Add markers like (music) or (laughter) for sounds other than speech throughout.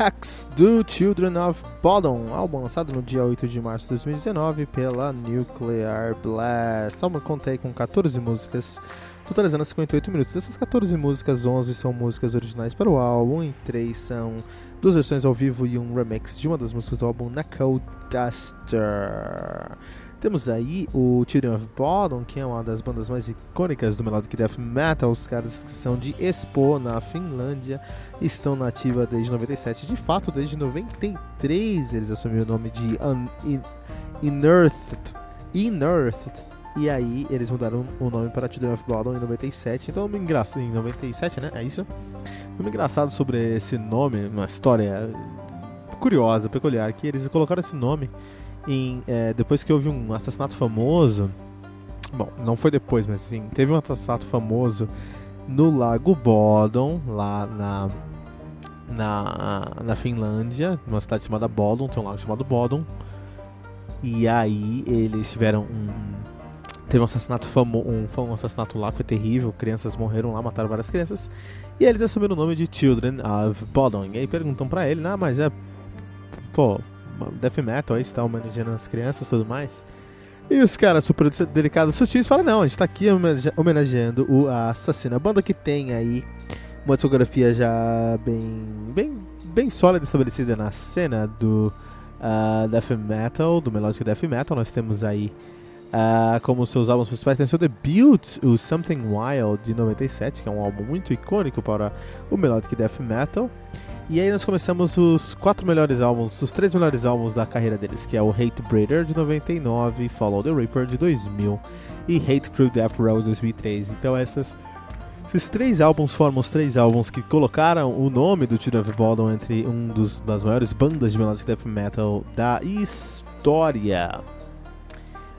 Hex do Children of Bodom, álbum lançado no dia 8 de março de 2019 pela Nuclear Blast. O álbum conta aí com 14 músicas, totalizando 58 minutos. Dessas 14 músicas, 11 são músicas originais para o álbum e 3 são duas versões ao vivo e um remix de uma das músicas do álbum Knuckle Duster. Temos aí o Children of Bodom, que é uma das bandas mais icônicas do Melodic Death Metal. Os caras que são de Espoo, na Finlândia, estão na ativa desde 97. De fato, desde 93 eles assumiram o nome de Un In. Inearthed. E aí eles mudaram o nome para Children of Bodom em 97. Então, engraçado em 97, né? É isso? Um engraçado sobre esse nome, uma história curiosa, peculiar, que eles colocaram esse nome em, é, depois que houve um assassinato famoso. Bom, não foi depois, mas assim, teve um assassinato famoso no Lago Bodom, lá na, na, na Finlândia, numa cidade chamada Bodom, tem um lago chamado Bodom. E aí eles tiveram um. Teve um assassinato famoso, um, um assassinato lá, foi terrível, crianças morreram lá, mataram várias crianças. E eles assumiram o nome de Children of Bodom. E aí perguntam pra ele, ah, mas é. Pô, death metal aí, está homenageando as crianças e tudo mais. E os caras super delicados sutis falam, não, a gente tá aqui homenageando o Assassino. A banda que tem aí uma discografia já bem, bem, bem sólida estabelecida na cena do uh, death metal, do melodic death metal. Nós temos aí uh, como seus álbuns principais, tem seu debut, o Something Wild de 97, que é um álbum muito icônico para o melodic death metal. E aí nós começamos os quatro melhores álbuns, os três melhores álbuns da carreira deles, que é o Hate Breeder de 99, Follow the Reaper de 2000 e Hate Crew Death Row de 2003. Então essas, esses três álbuns formam os três álbuns que colocaram o nome do Children of Bodom entre um dos, das maiores bandas de melodic death metal da história.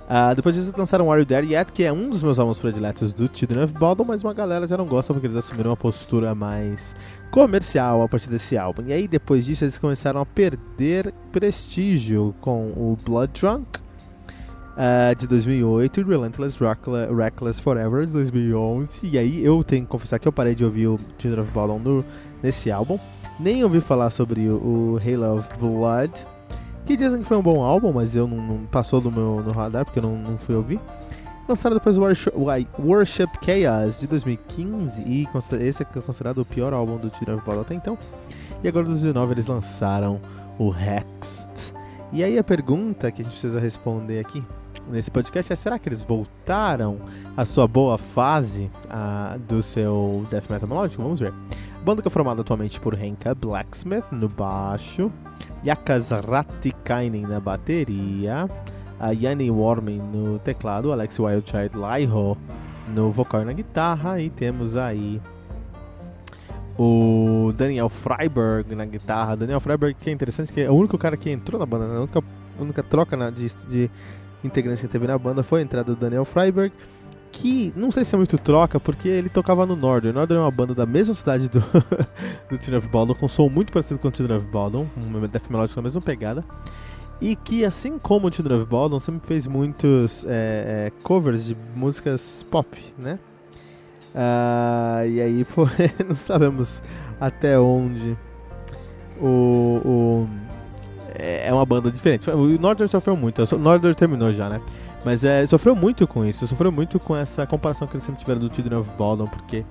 Uh, depois disso lançaram Are You There Yet, que é um dos meus álbuns prediletos do Children of Bodom, mas uma galera já não gosta porque eles assumiram uma postura mais comercial a partir desse álbum. E aí depois disso eles começaram a perder prestígio com o Blood Drunk uh, de 2008 e Relentless Reckless Forever de 2011. E aí eu tenho que confessar que eu parei de ouvir o Children of Bottom no, nesse álbum. Nem ouvi falar sobre o, o Halo of Blood, que dizem que foi um bom álbum, mas eu não, não passou do meu no radar porque eu não, não fui ouvir. Lançaram depois Worship, Worship Chaos de 2015 e esse é considerado o pior álbum do Bodom até então. E agora em 2019 eles lançaram o Hexed. E aí a pergunta que a gente precisa responder aqui nesse podcast é: será que eles voltaram à sua boa fase uh, do seu death metal melódico? Vamos ver. Banda que é formada atualmente por Henka Blacksmith no baixo, Yakas Ratikainen na bateria, a Yanni Warman no teclado, Alex Wildchild Laiho no vocal e na guitarra, e temos aí o Daniel Freiberg na guitarra. Daniel Freiberg, que é interessante, que é o único cara que entrou na banda, né? a única, única troca na, de, de integrantes que teve na banda foi a entrada do Daniel Freiberg. Que não sei se é muito troca, porque ele tocava no Northern. Northern é uma banda da mesma cidade do, (laughs) do Children of Baldon, com som muito parecido com o Children of Baldon, um death melódico na mesma pegada. E que, assim como o Children of Baldon, sempre fez muitos é, é, covers de músicas pop, né? Uh, e aí, (laughs) pô, não sabemos até onde o, o é, é uma banda diferente. O Northern sofreu muito, o Northern terminou já, né? Mas é, sofreu muito com isso, sofreu muito com essa comparação que eles sempre tiveram do Children of Baldon, porque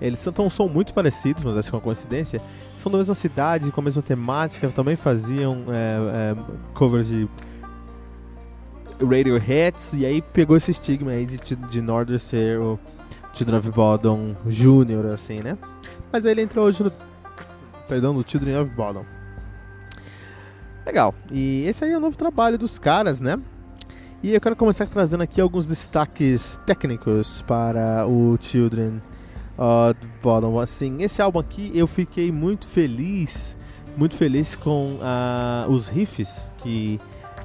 eles são, são muito parecidos, mas acho que é uma coincidência. São da mesma cidade, com a mesma temática, também faziam é, é, covers de Radioheads, e aí pegou esse estigma aí de, de Northern ser o Children of Baldon Jr., assim, né? Mas aí ele entrou hoje no. Perdão, no Children of Baldon. Legal. E esse aí é o novo trabalho dos caras, né? E eu quero começar trazendo aqui alguns destaques técnicos para o Children of Bottom. Assim, esse álbum aqui eu fiquei muito feliz, muito feliz com uh, os riffs que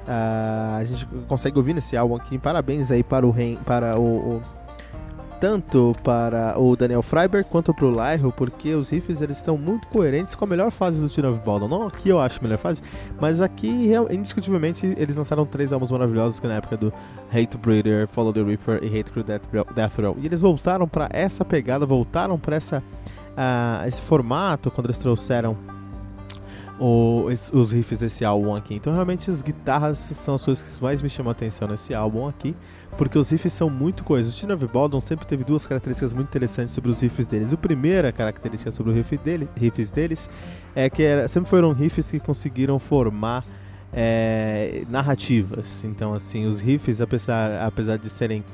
uh, a gente consegue ouvir nesse álbum aqui. Parabéns aí para o, para o, o tanto para o Daniel Freiberg quanto para o Lyro, porque os riffs eles estão muito coerentes com a melhor fase do Tune of. Não aqui eu acho a melhor fase, mas aqui indiscutivelmente eles lançaram três álbuns maravilhosos que na época do Hate Breeder, Follow the Reaper e Hate Crew Death, Row. E eles voltaram para essa pegada, voltaram para uh, esse formato quando eles trouxeram o, os riffs desse álbum aqui. Então realmente as guitarras são as coisas que mais me chamam a atenção nesse álbum aqui porque os riffs são muito coisas. O Tina Baldwin sempre teve duas características muito interessantes sobre os riffs deles. A primeira característica sobre os riff dele, riffs deles é que era, sempre foram riffs que conseguiram formar é, narrativas. Então, assim, os riffs, apesar, apesar de serem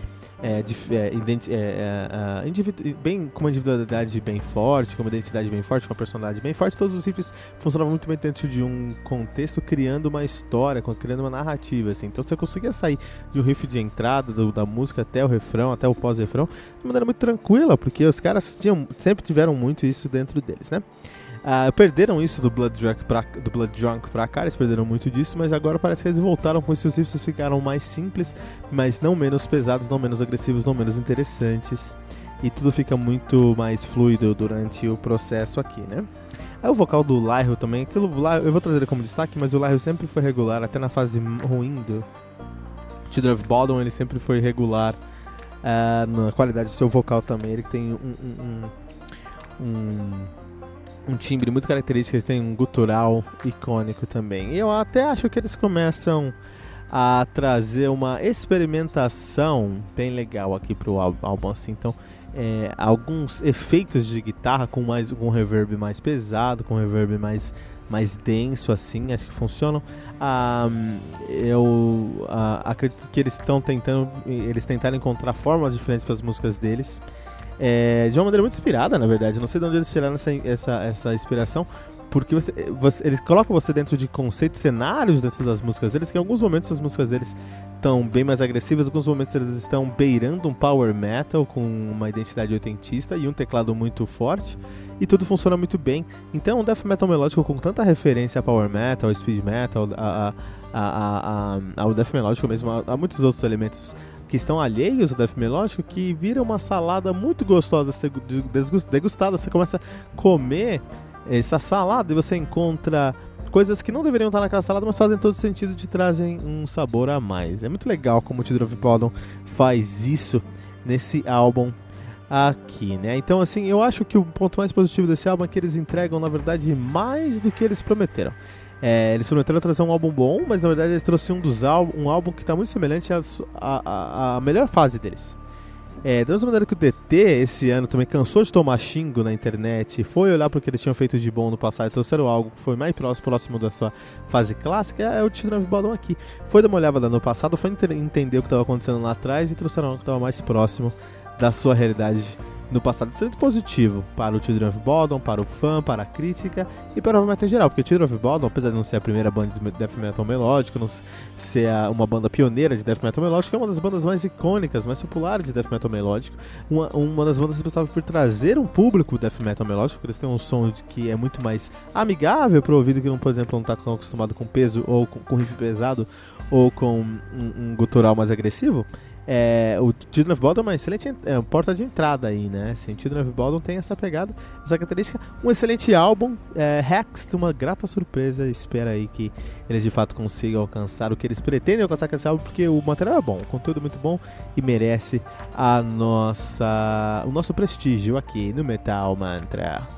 é, é, é, é bem, com uma individualidade bem forte, com uma identidade bem forte, com uma personalidade bem forte, todos os riffs funcionavam muito bem dentro de um contexto, criando uma história, criando uma narrativa. Assim. Então você conseguia sair de um riff de entrada do, da música até o refrão, até o pós-refrão, de maneira muito tranquila, porque os caras tinham, sempre tiveram muito isso dentro deles, né? Uh, perderam isso do Blood, Drunk pra, do Blood Drunk pra cá, eles perderam muito disso, mas agora parece que eles voltaram com esses riffs ficaram mais simples, mas não menos pesados, não menos agressivos, não menos interessantes. E tudo fica muito mais fluido durante o processo aqui, né? Aí o vocal do Lyro também, aquilo, eu vou trazer ele como destaque, mas o Lyro sempre foi regular, até na fase ruim do Children of Bodom, ele sempre foi regular uh, na qualidade do seu vocal também. Ele tem um, um, um, um um timbre muito característico, eles têm um gutural icônico também. E eu até acho que eles começam a trazer uma experimentação bem legal aqui pro álbum, assim. Então, é, alguns efeitos de guitarra com mais com reverb mais pesado, com reverb mais mais denso assim, acho que funcionam. Ah, eu ah, acredito que eles estão tentando, eles tentaram encontrar formas diferentes para as músicas deles é, de uma maneira muito inspirada, na verdade. Não sei de onde eles tiraram essa, essa, essa inspiração, porque você, você, eles colocam você dentro de conceitos, cenários dentro das músicas deles, que em alguns momentos as músicas deles estão bem mais agressivas, em alguns momentos eles estão beirando um power metal com uma identidade oitentista e um teclado muito forte, e tudo funciona muito bem. Então, um death metal melódico com tanta referência a power metal, speed metal, a, a, a ao death melódico mesmo, a, a muitos outros elementos que estão alheios ao death melódico que vira uma salada muito gostosa degustada. Você começa a comer essa salada e você encontra coisas que não deveriam estar naquela salada, mas fazem todo sentido de trazem um sabor a mais. É muito legal como o Tidro of faz isso nesse álbum aqui, né? Então, assim, eu acho que o ponto mais positivo desse álbum é que eles entregam, na verdade, mais do que eles prometeram. É, eles prometeram trazer um álbum bom, mas na verdade eles trouxeram um, dos álbum, um álbum que está muito semelhante à, à, melhor fase deles. É, da mesma maneira que o DT esse ano também cansou de tomar xingo na internet, foi olhar para o que eles tinham feito de bom no passado e trouxeram algo que foi mais próximo, próximo da sua fase clássica, é o of Bodom aqui. Foi dar uma olhada no passado, foi entender o que estava acontecendo lá atrás e trouxeram algo que estava mais próximo da sua realidade no passado sendo positivo para o Children of Bodom, para o fã, para a crítica e para o metal em geral, porque o Children of Bodom, apesar de não ser a primeira banda de death metal melódico, não ser uma banda pioneira de death metal melódico, é uma das bandas mais icônicas, mais populares de death metal melódico, uma, uma das bandas responsáveis por trazer um público death metal melódico, porque eles têm um som que é muito mais amigável para o ouvido que, não, por exemplo, não está acostumado com peso ou com, com riff pesado ou com um, um gutural mais agressivo. É, o Children of Bodom é uma excelente é, porta de entrada aí, né? Assim, Children of Bodom tem essa pegada, essa característica. Um excelente álbum, é, Hex, uma grata surpresa. Espera aí que eles de fato consigam alcançar o que eles pretendem alcançar com esse álbum, porque o material é bom, o conteúdo é muito bom e merece a nossa, o nosso prestígio aqui no Metal Mantra.